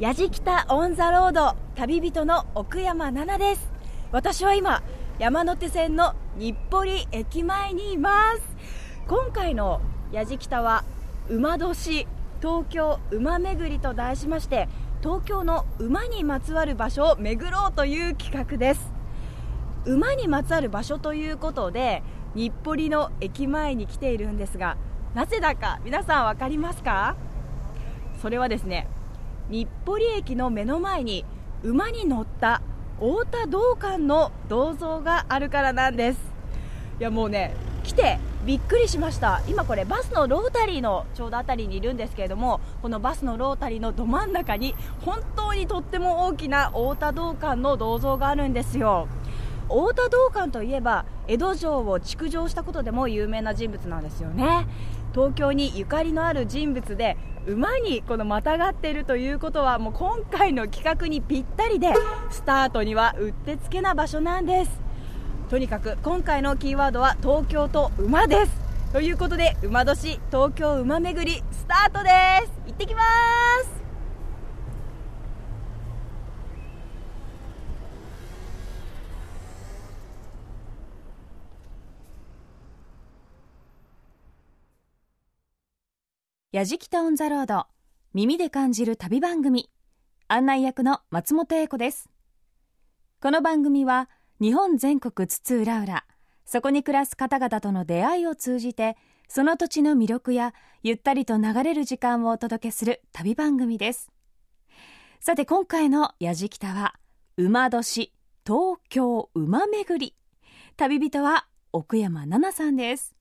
やじきたオンザロード旅人の奥山奈々です。私は今山手線の日暮里駅前にいます。今回のやじきたは馬年東京馬巡りと題しまして東京の馬にまつわる場所を巡ろうという企画です。馬にまつわる場所ということで日暮里の駅前に来ているんですがなぜだか皆さん分かりますか？それはですね日暮里駅の目の前に馬に乗った太田道館の銅像があるからなんです。いやもうね来てびっくりしました。今これバスのロータリーのちょうど辺りにいるんですけれどもこのバスのロータリーのど真ん中に本当にとっても大きな太田道館の銅像があるんですよ。太田道館といえば江戸城を築城したことでも有名な人物なんですよね。東京にゆかりのある人物で馬にこのまたがっているということはもう今回の企画にぴったりでスタートにはうってつけな場所なんです。とにかく今回のキーワードは東京と馬です。ということで馬年東京馬巡りスタートです。行ってきます。やじきたオンザロード耳で感じる旅番組。案内役の松本英子です。この番組は日本全国津々浦々そこに暮らす方々との出会いを通じてその土地の魅力やゆったりと流れる時間をお届けする旅番組です。さて今回のやじきたは馬年東京馬巡り。旅人は奥山奈々さんです。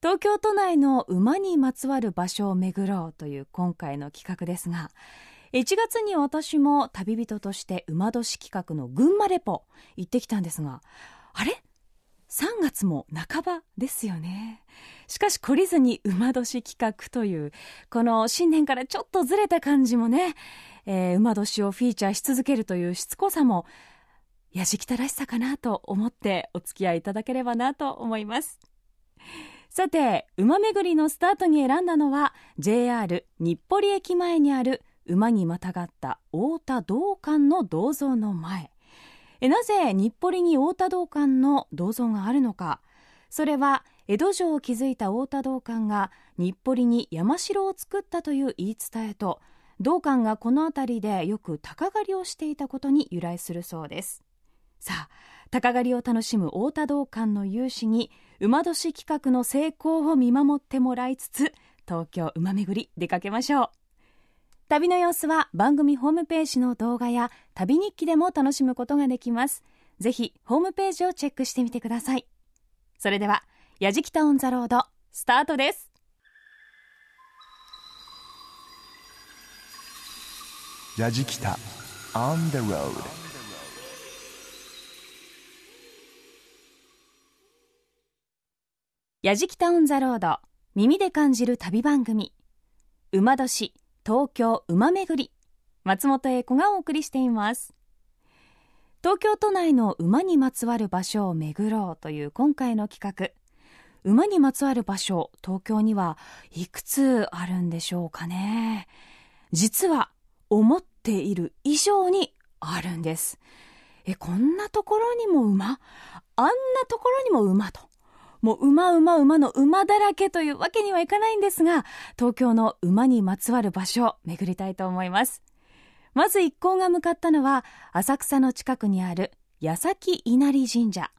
東京都内の馬にまつわる場所を巡ろうという今回の企画ですが1月に私も旅人として馬年企画の群馬レポ行ってきたんですがあれ？3月も半ばですよね。しかし懲りずに馬年企画というこの新年からちょっとずれた感じもね、えー、馬年をフィーチャーし続けるというしつこさもやじきたらしさかなと思ってお付き合いいただければなと思います。さて馬巡りのスタートに選んだのは JR 日暮里駅前にある馬にまたがった太田道館の銅像の前。なぜ日暮里に太田道館の銅像があるのか。それは江戸城を築いた太田道館が日暮里に山城を作ったという言い伝えと道館がこの辺りでよく鷹狩りをしていたことに由来するそうです。さあ鷹狩りを楽しむ太田道館の有志に馬年企画の成功を見守ってもらいつつ東京馬巡り出かけましょう。旅の様子は番組ホームページの動画や旅日記でも楽しむことができます。ぜひホームページをチェックしてみてください。それではやじきたオンザロードスタートです。やじきた On the road やじきたオンザロード耳で感じる旅番組。馬年東京馬めぐり。松本英子がお送りしています。東京都内の馬にまつわる場所を巡ろうという今回の企画。馬にまつわる場所東京にはいくつあるんでしょうかね。実は思っている以上にあるんです。えこんなところにも馬？あんなところにも馬と。もう馬馬馬の馬だらけというわけにはいかないんですが、東京の馬にまつわる場所を巡りたいと思います。まず一行が向かったのは、浅草の近くにある矢崎稲荷神社。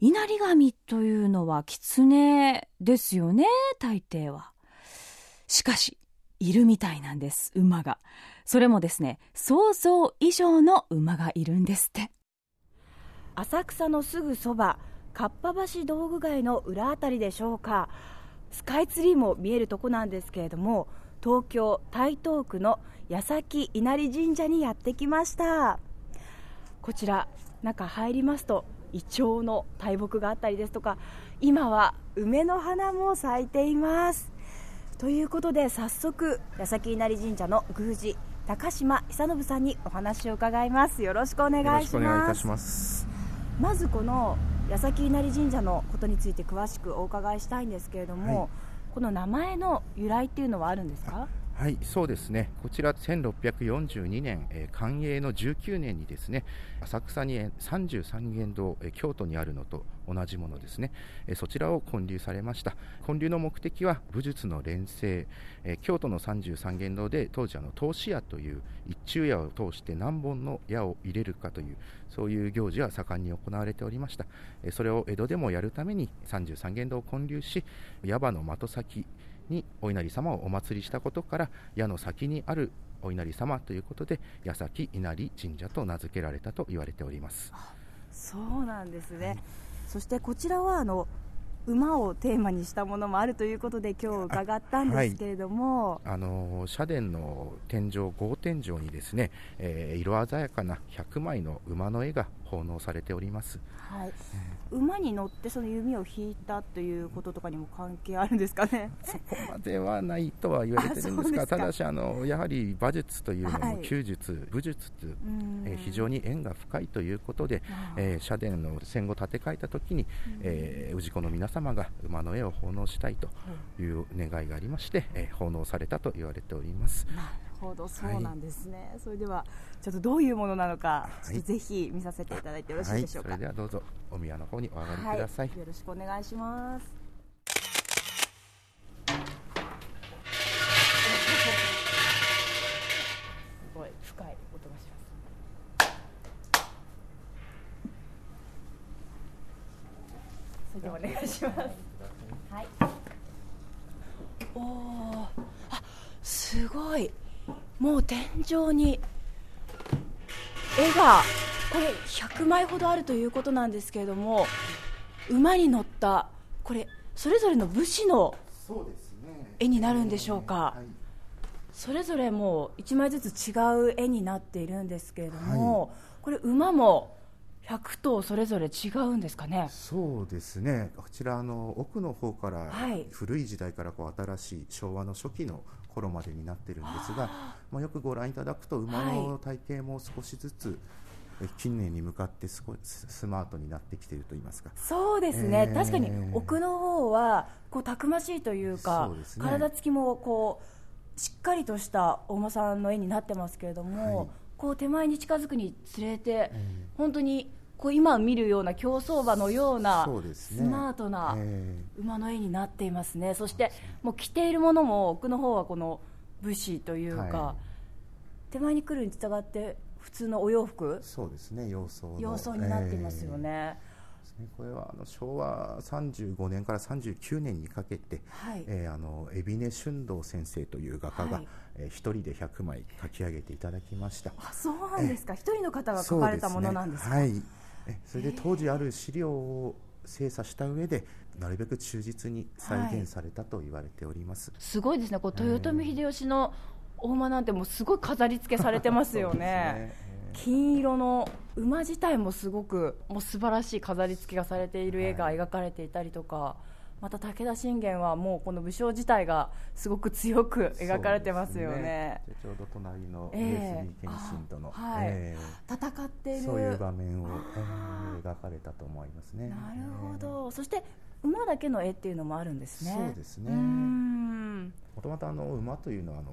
稲荷神というのは狐ですよね、大抵は。しかし、いるみたいなんです、馬が。それもですね、想像以上の馬がいるんですって。浅草のすぐそば、かっぱ橋道具街の裏あたりでしょうか。スカイツリーも見えるとこなんですけれども東京台東区の矢崎稲荷神社にやってきました。こちら中入りますとイチョウの大木があったりですとか今は梅の花も咲いています。ということで早速矢崎稲荷神社の宮司高島久信さんにお話を伺います。よろしくお願いします。まずこの矢崎稲荷神社のことについて詳しくお伺いしたいんですけれども、はい、この名前の由来っていうのはあるんですか？はい、そうですね。こちら1642年、えー寛永の19年にですね、浅草に33元堂、えー京都にあるのと同じものですね、えーそちらを建立されました。建立の目的は武術の連成、えー京都の33元堂で当時あの通し矢という一昼夜を通して何本の矢を入れるかというそういう行事は盛んに行われておりました。えそれを江戸でもやるために33元堂を建立し、矢場の的先にお稲荷様をお祭りしたことから矢の先にあるお稲荷様ということで矢先稲荷神社と名付けられたと言われております。そうなんですね、そしてこちらはあの馬をテーマにしたものもあるということで今日伺ったんですけれども、あの社殿の天井豪天井にですね、えー色鮮やかな100枚の馬の絵が奉納されております。はい。馬に乗ってその弓を引いたということとかにも関係あるんですかね。そこまではないとは言われてるんですがただしあのやはり馬術というのはい。も弓術、武術といううん。えー非常に縁が深いということで、えー社殿の戦後建て替えた時に、えー氏子の皆様が馬の絵を奉納したいという願いがありまして、えー奉納されたと言われております。ほど、そうなんですね。それではちょっとどういうものなのか、いちょっとぜひ見させていただいてよろしいはい、でしょうか。それではどうぞお宮の方にお上がりはいください。よろしくお願いします。すごい深い音がします。それではお願いします。はい。おお、あ、すごい。もう天井に絵がこれ100枚ほどあるということなんですけれども馬に乗ったこれそれぞれの武士の絵になるんでしょうか。はいそれぞれもう1枚ずつ違う絵になっているんですけれども、これ馬も100頭それぞれ違うんですかね。そうですね。こちらあの奥の方から、はい。古い時代からこう新しい昭和の初期の頃までになってるんですがまあ、よくご覧いただくと馬の体型も少しずつ、え近年に向かって少しススマートになってきていると言いますか。そうですね、えー。確かに奥の方はこうたくましいというかね。体つきもこうしっかりとしたお馬さんの絵になってますけれども、はい。こう手前に近づくにつれて、え本当にこう今見るような競走馬のようなスマートなえ馬の絵になっていますね、そしてもう着ているものも奥の方はこの武士というか、は手前に来るに従って普通のお洋服？そうですね様相の。様相になっていますよね。えーこれはあの昭和35年から39年にかけて、はい。えーあの海老根俊道先生という画家が、はい。えー一人で100枚描き上げていただきました。あそうなんですか、一人の方が描かれたものなんですか？ね。はい、えそれで当時ある資料を精査した上でなるべく忠実に再現されたと言われております、すごいですね、こう豊臣秀吉のお馬なんてもうすごい飾り付けされてますよね。ね。金色の馬自体もすごくもう素晴らしい飾り付けがされている絵がはい。描かれていたりとか、また武田信玄はもうこの武将自体がすごく強く描かれてますよね。ねでちょうど隣のえ上え杉謙信との、え戦っている。えそういう場面を、描かれたと思いますね。なるほど、そして馬だけの絵っていうのもあるんですね。そうですね。もともとあの馬というのはあの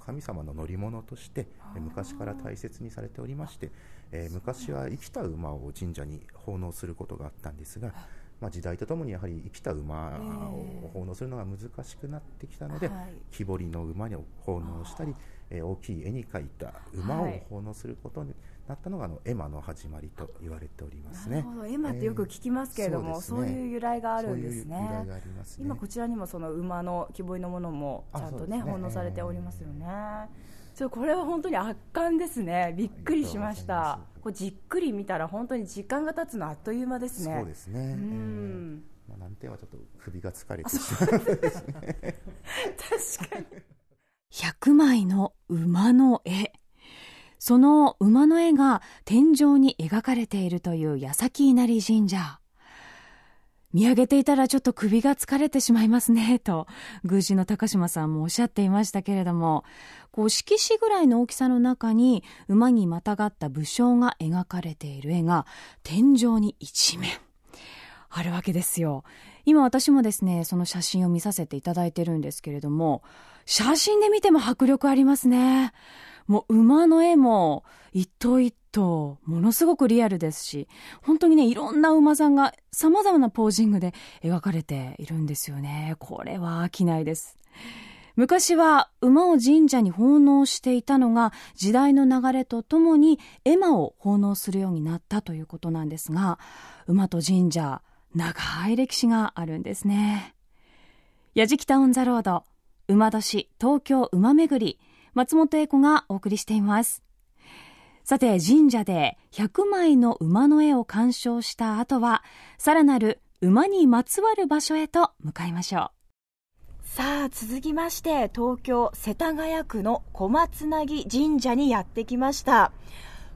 神様の乗り物としてえ昔から大切にされておりまして、えー昔は生きた馬を神社に奉納することがあったんですが、まあ、時代とともにやはり生きた馬を奉納するのが難しくなってきたので、はい木彫りの馬を奉納したり、えー大きい絵に描いた馬をはい奉納することになったのがあの絵馬の始まりと言われておりますね。なるほど、エマってよく聞きますけれども、ええそういう由来があるんですそういう由来ねがあ。りますね。今こちらにもその馬の木彫りのものもちゃんとねね奉納されておりますよね。ちょこれは本当に圧巻ですね。びっくりしました。こうじっくり見たら本当に時間が経つのあっという間ですね。そうですね。うえーん。まあ、難点はちょっと首が疲れてしまう。100枚の馬の絵。その馬の絵が天井に描かれているという矢先稲荷神社。見上げていたらちょっと首が疲れてしまいますね、と、宮司の高島さんもおっしゃっていましたけれども、こう、色紙ぐらいの大きさの中に、馬にまたがった武将が描かれている絵が、天井に一面、あるわけですよ。今私もですね、その写真を見させていただいてるんですけれども、写真で見ても迫力ありますね。もう馬の絵も一頭一頭ものすごくリアルですし、本当にね、いろんな馬さんが様々なポージングで描かれているんですよね。これは飽きないです。昔は馬を神社に奉納していたのが時代の流れとともに絵馬を奉納するようになったということなんですが馬と神社長い歴史があるんですねやじきたオンザロード馬年東京馬巡り松本英子がお送りしていますさて神社で100枚の馬の絵を鑑賞した後はさらなる馬にまつわる場所へと向かいましょう。さあ続きまして東京世田谷区の小松なぎ神社にやってきました。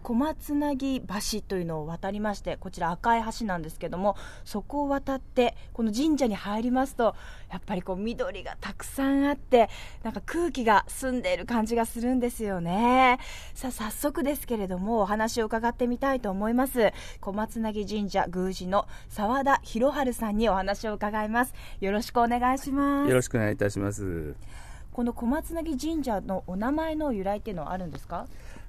小松なぎ橋というのを渡りましてこちら赤い橋なんですけどもそこを渡ってこの神社に入りますとやっぱりこう緑がたくさんあってなんか空気が澄んでいる感じがするんですよね。さあ早速ですけれどもお話を伺ってみたいと思います。小松なぎ神社宮司の澤田博春さんにお話を伺います。よろしくお願いします。よろしくお願いいたします。この小松なぎ神社のお名前の由来っていうのはあるんですか？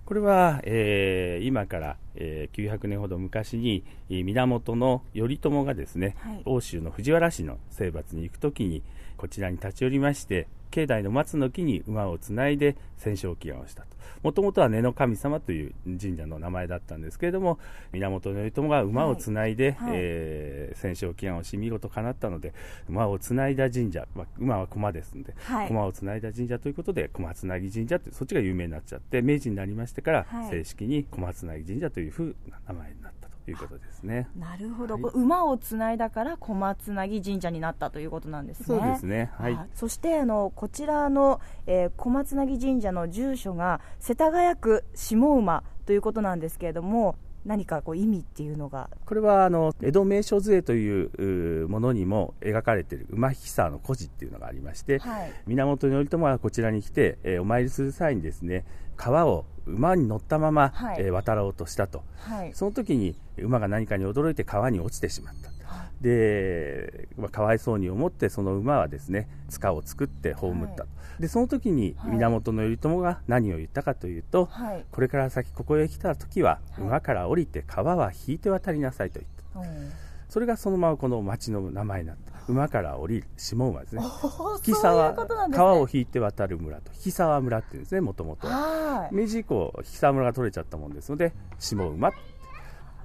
これは、えー、今から、えー、900年ほど昔に源の頼朝がですね、はい、欧州の藤原氏の征伐に行くときにこちらに立ち寄りまして境内の松の木に馬をつないで戦勝祈願をしたと。もともとは根の神様という神社の名前だったんですけれども、源頼朝が馬をつないで、はいはい、えー、戦勝祈願をし、見事叶ったので、馬をつないだ神社、まあ、馬は駒ですので、はい、駒をつないだ神社ということで、小松なぎ神社って、そっちが有名になっちゃって、明治になりましてから、正式に小松なぎ神社というふうな名前になった。ということですね。なるほど、はい、馬をつないだから小松なぎ神社になったということなんですね。そうですね。はい。そしてあのこちらの、えー、小松なぎ神社の住所が世田谷区下馬ということなんですけれども。何かこう意味っていうのが？これはあの江戸名所図というものにも描かれている馬引沢の故事っていうのがありまして、はい、源頼朝はこちらに来て、えー、お参りする際にですね川を馬に乗ったまま、はい、えー、渡ろうとしたと、はい、その時に馬が何かに驚いて川に落ちてしまった、はい、で、まあ、かわいそうに思ってその馬はですね塚を作って葬った、でその時に源頼朝が何を言ったかというと、これから先ここへ来た時は馬から降りて川は引いて渡りなさいと言った、それがそのままこの町の名前になった馬から降りる下馬ですね引沢、川を引いて渡る村と引沢村っていうんですねもともと明治以降引沢村が取れちゃったもんですので下馬、ま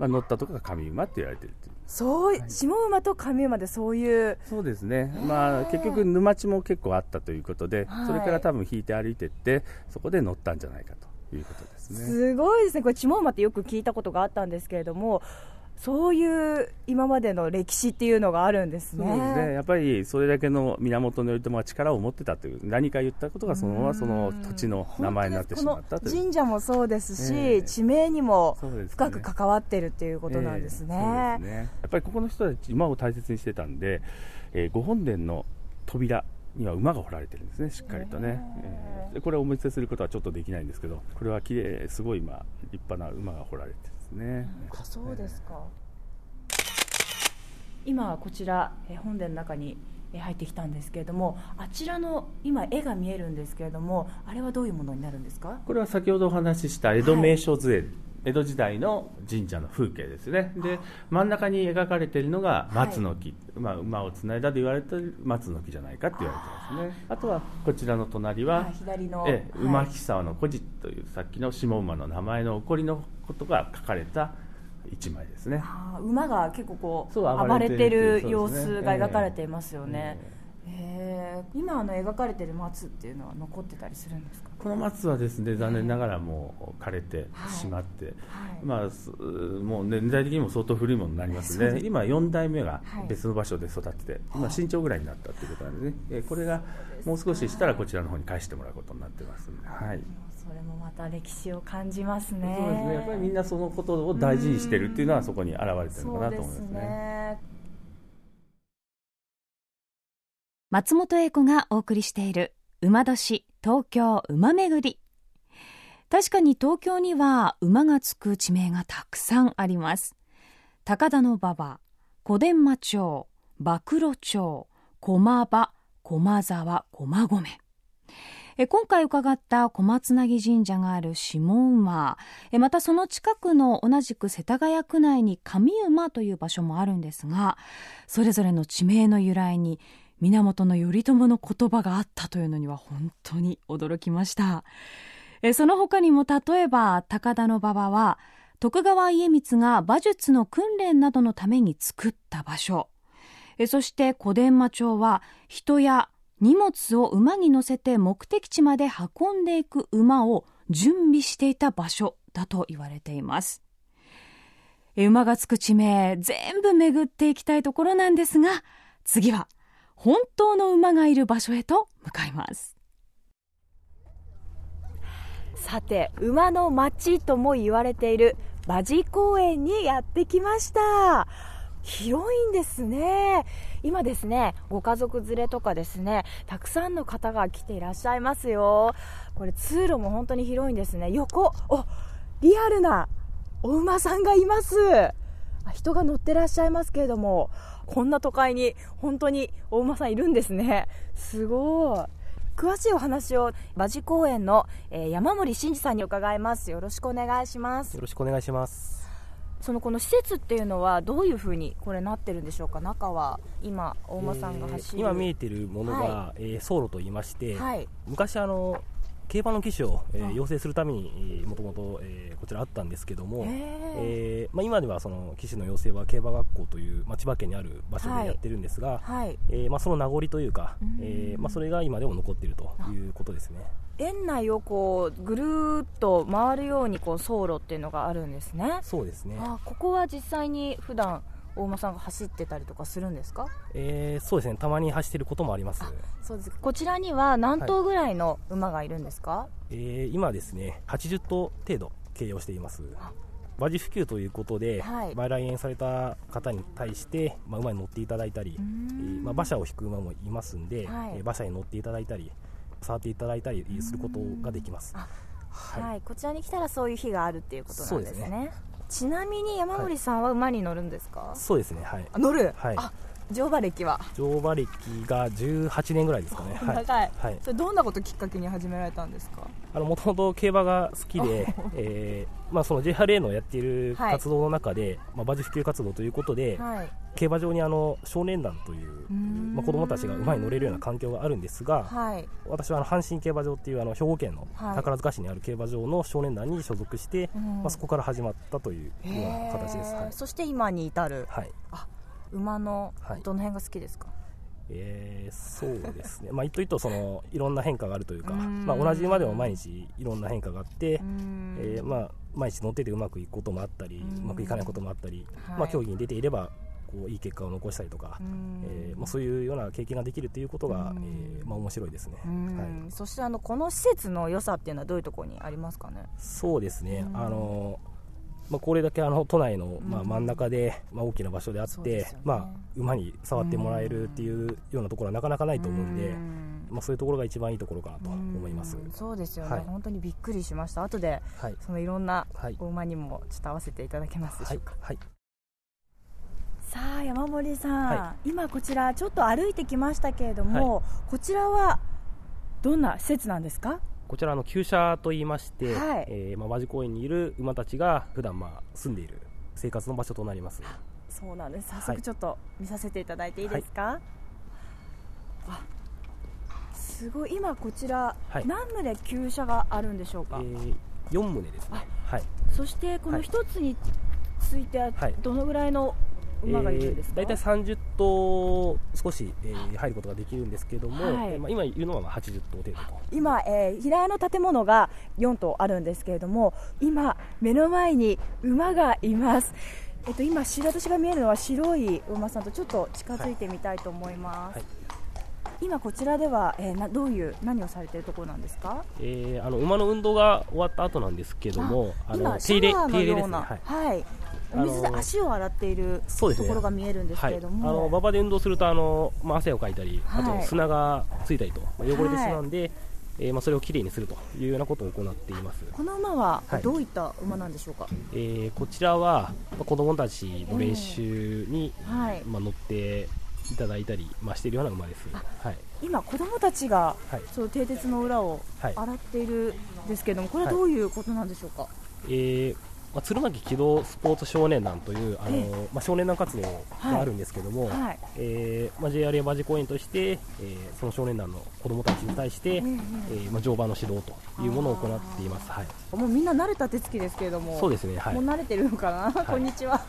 あ、乗ったとこが上馬って言われてるっていう。そう、はい、下馬と上馬でそういう。そうですね、まあ、結局沼地も結構あったということで、それから多分引いて歩いていってそこで乗ったんじゃないかということですね。すごいですね。これ下馬ってよく聞いたことがあったんですけれどもそういう今までの歴史っていうのがあるんですね。すね。やっぱりそれだけの源頼朝が力を持ってたという何か言ったことがそのままその土地の名前になってしまったという。神社もそうですし、えー、地名にも深く関わってるっていうことなんですね。えー、すね。やっぱりここの人たち馬を大切にしてたんで、えー、御本殿の扉には馬が彫られてるんですね、しっかりとね、えー、これをお見せすることはちょっとできないんですけど、これは綺麗すごい今、立派な馬が彫られてね。あそうですか。今こちら本殿の中に入ってきたんですけれどもあちらの今絵が見えるんですけれどもあれはどういうものになるんですか？これは先ほどお話しした江戸名所図絵、はい、江戸時代の神社の風景ですね。で真ん中に描かれているのが松の木、はい、まあ、馬をつないだと言われてる松の木じゃないかって言われてますね。あ。とはこちらの隣は、左のえ馬木沢の古事というさっきの下馬の名前の起こりのことが書かれた一枚ですね。馬が結構こう暴れてる様子が描かれていますよね、えー、今あの描かれてる松っていうのは残ってたりするんですか？この松はですね残念ながらもう枯れてしまって、はい。はい、まあ、もう年代的にも相当古いものになりますね、今4代目が別の場所で育ってて、今身長ぐらいになったということなんでね、えこれがもう少ししたらこちらの方に返してもらうことになってますはい。それもまた歴史を感じますね。そうですね。やっぱりみんなそのことを大事にしてるっていうのはそこに表れてるのかなと思いますね、松本英子がお送りしている馬年東京馬めぐり。確かに東京には馬がつく地名がたくさんあります。高田馬場小伝馬町暴露町駒場駒沢駒込。え今回伺った小松なぎ神社がある下馬。またその近くの同じく世田谷区内に上馬という場所もあるんですがそれぞれの地名の由来に源頼朝の言葉があったというのには本当に驚きました。えその他にも例えば高田馬場は徳川家光が馬術の訓練などのために作った場所。えそして小伝馬町は人や荷物を馬に乗せて目的地まで運んでいく馬を準備していた場所だと言われています。馬がつく地名全部巡っていきたいところなんですが次は本当の馬がいる場所へと向かいます。さて馬の町とも言われている馬事公園にやってきました。広いんですね。今ですねご家族連れとかですねたくさんの方が来ていらっしゃいますよ。これ通路も本当に広いんですね。横おリアルなお馬さんがいます。人が乗ってらっしゃいますけれどもこんな都会に本当にお馬さんいるんですね。すごい。詳しいお話を馬事公園の、えー、山森真二さんに伺います。よろしくお願いします。よろしくお願いします。そのこの施設っていうのはどういうふうにこれなってるんでしょうか？中は今大間さんが走る、えー、今見えてるものが、はい、えー、走路といいまして、はい、昔あの競馬の騎手を、えー、養成するためにもともとこちらあったんですけども、えー、まあ、今ではその騎手の養成は競馬学校という、まあ、千葉県にある場所でやってるんですが、はい、えー、まあ、その名残というか、えーまあ、それが今でも残っているということですね。園内をこうぐるっと回るようにこう走路っていうのがあるんですね。そうですね。あここは実際に普段大間さんが走ってたりとかするんですか、えー、そうですね。たまに走ってることもあります。そうです。こちらには何頭ぐらいの馬がいるんですか、はい、えー、今ですね80頭程度経営をしています。馬事普及ということで、はい、来園された方に対して、まあ、馬に乗っていただいたり、えー、まあ、馬車を引く馬もいますんで、はい、え馬車に乗っていただいたり触っていただいたりすることができます、はい、はい、こちらに来たらそういう日があるっていうことなんですねちなみに山森さんは馬に乗るんですか、はい、そうですね。はい。乗る、はい、あ乗馬歴は？乗馬歴が18年ぐらいですかね。長い、はい、それどんなこときっかけに始められたんですか？もともと競馬が好きで、えーまあ、その JRA のやっている活動の中で、はい、まあ、馬事普及活動ということで、はい、競馬場にあの少年団というまあ、子供たちが馬に乗れるような環境があるんですが、はい、私はあの阪神競馬場っていうあの兵庫県の宝塚市にある競馬場の少年団に所属して、まあ、そこから始まったというような形です、はい、そして今に至る、はい、あ馬のどの辺が好きですか、えー、そうですね、まあ、一頭一頭そのいろんな変化があるというか、まあ、同じ馬でも毎日いろんな変化があって、えーまあ、毎日乗っててうまくいくこともあったりうまくいかないこともあったり、まあ、競技に出ていればこういい結果を残したりとか、えーまあ、そういうような経験ができるということが、えーまあ、面白いですね、はい、そしてあのこの施設の良さっていうのはどういうところにありますかね？そうですね、あのまあ、これだけあの都内の、まあ、真ん中で、まあ、大きな場所であって、ね、まあ、馬に触ってもらえるっていうようなところはなかなかないと思うんで、まあ、そういうところが一番いいところかなと思います。そうですよね、はい、本当にびっくりしました。後で、はい、そのいろんな馬にもちょっと合わせていただけますでしょうか、はい、はいさあ山森さん、はい、今こちらちょっと歩いてきましたけれども、はい、こちらはどんな施設なんですか？こちらの厩舎といいまして、はい、えー、まあ、和地公園にいる馬たちが普段まあ住んでいる生活の場所となります。そうなんです。早速ちょっと見させていただいていいですか、はい、あすごい。今こちら、何棟厩舎があるんでしょうか、えー、4棟ですね、はい、そしてこの一つについてはどのぐらいの馬がいるんですか、えー、大体30頭少し、えー、入ることができるんですけども、はい、まあ、今いるのは80頭程度と。今、えー、平屋の建物が4棟あるんですけれども今目の前に馬がいます。えっと、今、私が見えるのは白い馬さんとちょっと近づいてみたいと思います。はい。はい今こちらでは、えー、などういう何をされているところなんですか、えー、あの馬の運動が終わった後なんですけどもあの手入れ手入れですね、はい、はい、水で足を洗っているところが見えるんですけれども、はい、あの馬場で運動するとあの、まあ、汗をかいたり、あと砂がついたりと、まあ、汚れてしまうんで、はい、えー、まあ、それをきれいにするというようなことを行っています。この馬はどういった馬なんでしょうか、はい、えー、こちらは、まあ、子供たちの練習に、はい、まあ、乗っていただいたり、まあ、しているような馬です、はい、今、子供たちが、はい、その蹄鉄の裏を洗っているんですけども、これはどういうことなんでしょうか、えーまあ、鶴巻機動スポーツ少年団というあの、まあ、少年団活動があるんですけども、はい。えーまあ、JR 山地公園として、えー、その少年団の子どもたちに対して、えー、えー、まあ、乗馬の指導というものを行っています、はい、もうみんな慣れた手つきですけれどもそうですね、はい、もう慣れてるのかな、はい、こんにちは。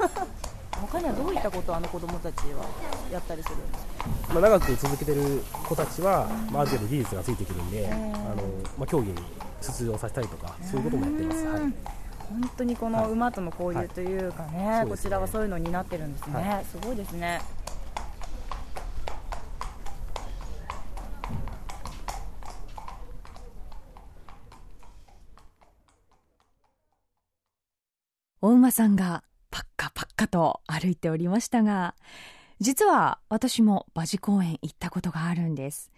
他にはどういったことをあの子どもたちはやったりするんですか、まあ、長く続けてる子たちは、まあ、ある程度技術がついてくるんで、あのまあ、競技に出場させたりとかそういうこともやってます。はい本当にこの馬との交流というかね、はい。はい、こちらはそういうのになってるんですね、はい、すごいですね。お馬さんがパッカパッカと歩いておりましたが実は私も馬事公園行ったことがあるんです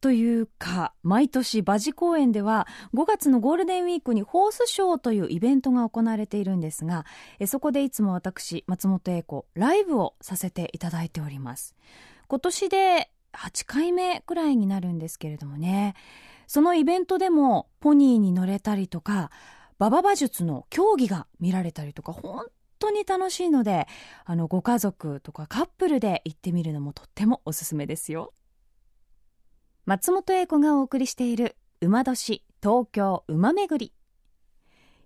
というか、毎年馬事公園では5月のゴールデンウィークにホースショーというイベントが行われているんですが、そこでいつも私、松本英子、ライブをさせていただいております。今年で8回目くらいになるんですけれどもね、そのイベントでもポニーに乗れたりとか、馬場馬術の競技が見られたりとか、本当に楽しいので、あの、ご家族とかカップルで行ってみるのもとってもおすすめですよ。松本英子がお送りしている馬年東京馬めぐり。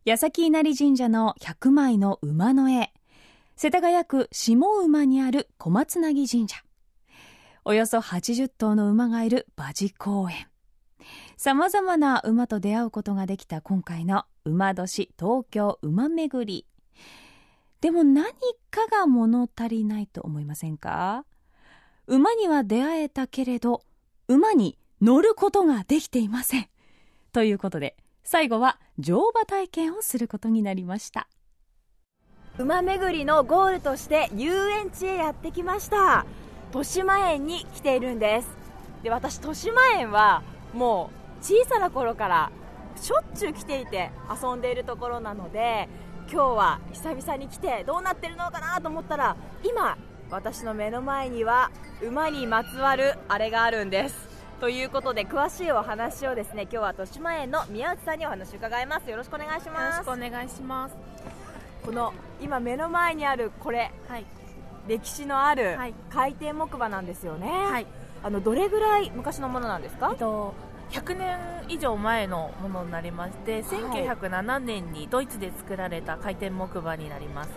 八崎稲荷神社の100枚の馬の絵。世田谷区下馬にある小松なぎ神社。およそ80頭の馬がいる馬事公園。さまざまな馬と出会うことができた今回の馬年東京馬めぐり。でも何かが物足りないと思いませんか？馬には出会えたけれど馬に乗ることができていません。ということで、最後は乗馬体験をすることになりました。馬巡りのゴールとして遊園地へやってきました。豊島園に来ているんです。で、私、豊島園はもう小さな頃からしょっちゅう来ていて遊んでいるところなので、今日は久々に来てどうなってるのかなと思ったら、今、私の目の前には馬にまつわるあれがあるんです。ということで詳しいお話をですね今日は豊島園の宮内さんにお話を伺います。よろしくお願いします。よろしくお願いします。この今目の前にあるこれ、はい、歴史のある回転木馬なんですよね、はい、あのどれぐらい昔のものなんですか、えっと100年以上前のものになりまして、はい、1907年にドイツで作られた回転木馬になります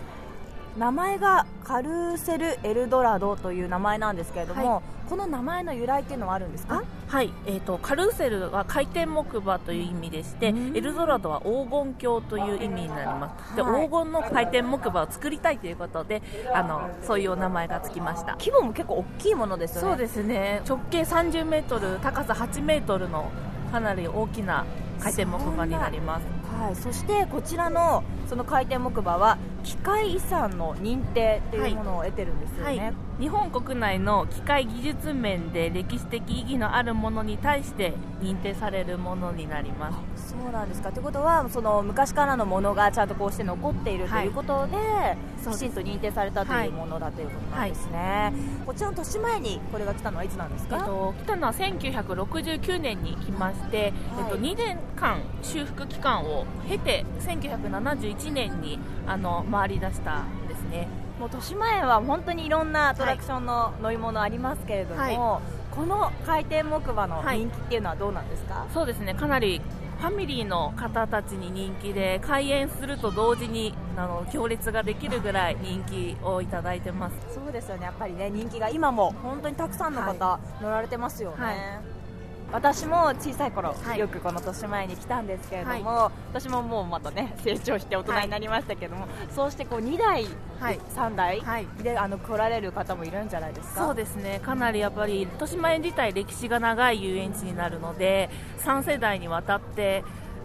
名前がカルーセル・エルドラドという名前なんですけれども、はい、この名前の由来っていうのはあるんですか？はい、えーと、カルーセルは回転木馬という意味でして、エルドラドは黄金鏡という意味になります、で、はい、黄金の回転木馬を作りたいということであのそういうお名前がつきました。規模も結構大きいものですよね。そうですね。直径30メートル高さ8メートルのかなり大きな回転木馬になります。はい、そしてこちらのその回転木馬は機械遺産の認定というものを得てるんですよね、はいはい、日本国内の機械技術面で歴史的意義のあるものに対して認定されるものになります。そうなんですか。ということはその昔からのものがちゃんとこうして残っているということで、はい、きちんと認定されたというものだということなんですね、こちらの年前にこれが来たのはいつなんですか、えっと、来たのは1969年に来まして、えっと、2年間修復期間を経て1971年にあの回り出したんですねもう豊島園は本当にいろんなアトラクションの乗り物ありますけれども、はい、この回転木馬の人気っていうのはどうなんですか、はい、そうですねかなりファミリーの方たちに人気で開園すると同時にあの行列ができるぐらい人気をいただいてます。そうですよね。やっぱりね人気が今も本当にたくさんの方、はい、乗られてますよね、私も小さい頃、はい、よくこの豊島園に来たんですけれども、はい、私ももうまたね 成長して大人になりましたけども、はい、そうしてこう2代、はい、3代で、あの来られる方もいるんじゃないですか？そうですね。かなりやっぱり豊島園自体歴史が長い遊園地になるので3世代にわたって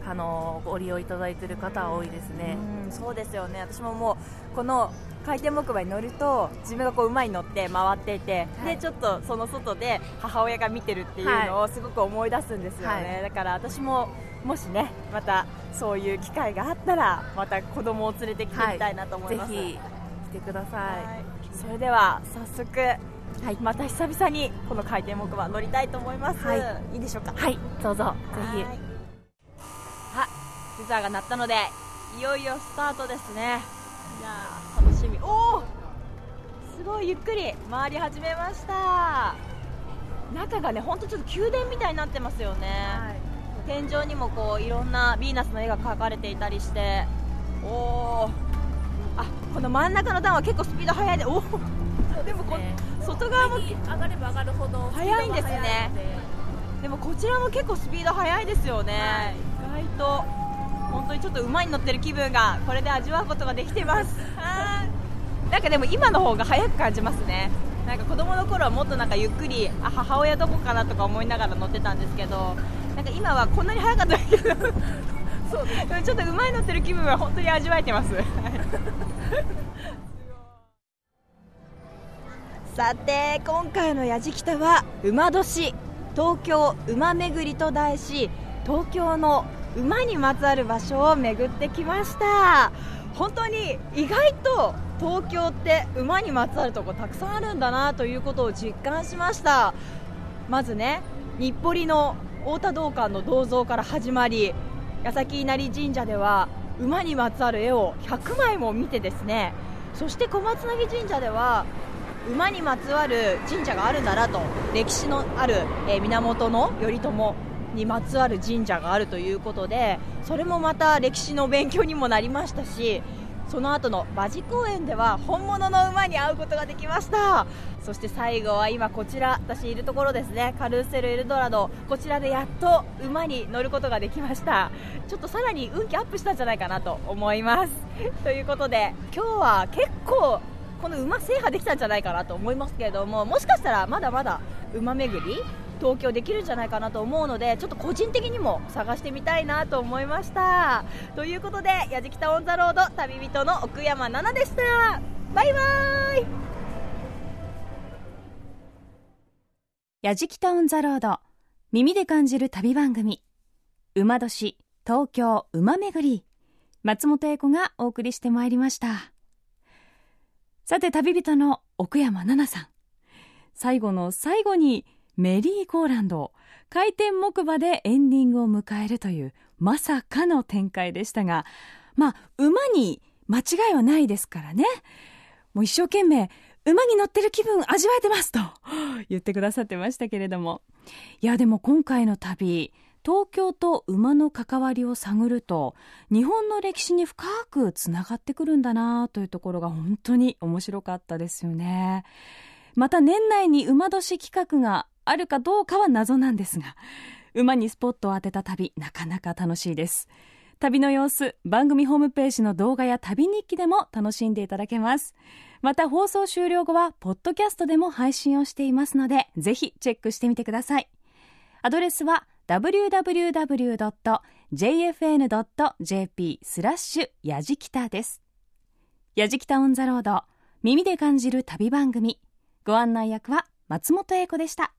あのご利用いただいている方は多いですね。うそうですよね。私ももうこの回転木馬に乗ると自分がこう馬に乗って回っていて、はい、でちょっとその外で母親が見てるっていうのをすごく思い出すんですよね、はい、だから私ももしねまたそういう機会があったらまた子供を連れてきてみたいなと思います、はい、ぜひ来てください、それでは早速はい、また久々にこの回転木馬乗りたいと思います、はい、いいでしょうか？はい。どうぞ。ぜひ。あブザーが鳴ったのでいよいよスタートですね。いや楽しみ。おおすごいゆっくり。回り始めました。中がね本当ちょっと宮殿みたいになってますよね、はい、天井にもこういろんなヴィーナスの絵が描かれていたりして。おおあこの真ん中の段は結構スピード速いで。おおでもこ、ね、外側も上がれば上がるほど速いんですね。でもこちらも結構スピード速いですよね、はい、意外と本当にちょっと馬に乗ってる気分がこれで味わうことができてます。なんかでも今の方が速く感じますね。なんか子供の頃はもっとなんかゆっくりあ母親どこかなとか思いながら乗ってたんですけどなんか今はこんなに速かったけど。そうちょっと馬に乗ってる気分は本当に味わえてます。さて今回のやじきたは馬年。東京馬巡りと題し東京の馬にまつわる場所を巡ってきました。本当に意外と東京って馬にまつわるとこたくさんあるんだなということを実感しました。まずね日暮里の太田道館の銅像から始まり矢崎稲荷神社では馬にまつわる絵を100枚も見てですねそして小松凪神社では馬にまつわる神社があるんだなと歴史のある、え源頼朝にまつわる神社があるということでそれもまた歴史の勉強にもなりましたしその後の馬事公園では本物の馬に会うことができました。そして最後は今こちら私いるところですね。カルーセルエルドラド。こちらでやっと馬に乗ることができました。ちょっとさらに運気アップしたんじゃないかなと思います。ということで今日は結構この馬制覇できたんじゃないかなと思いますけれどももしかしたらまだまだ馬巡り東京できるんじゃないかなと思うのでちょっと個人的にも探してみたいなと思いました。ということでやじきたオン・ザ・ロード旅人の奥山奈々でした。バイバーイ。やじきたオン・ザ・ロード耳で感じる旅番組。馬年東京馬巡り。松本英子がお送りしてまいりました。さて旅人の奥山奈々さん。最後の最後にメリーゴーランド。回転木馬でエンディングを迎えるというまさかの展開でしたがまあ馬に間違いはないですからね。もう一生懸命馬に乗ってる気分味わえてますと。言ってくださってましたけれども。いやでも今回の旅東京と馬の関わりを探ると日本の歴史に深くつながってくるんだなというところが本当に面白かったですよね。また年内に馬年企画があるかどうかは謎なんですが馬にスポットを当てた旅なかなか楽しいです。旅の様子番組ホームページの動画や旅日記でも楽しんでいただけます。また放送終了後はポッドキャストでも配信をしていますのでぜひチェックしてみてください。アドレスは www.jfn.jp スラッシュやじきたです。やじきたオンザロード耳で感じる旅番組。ご案内役は松本英子でした。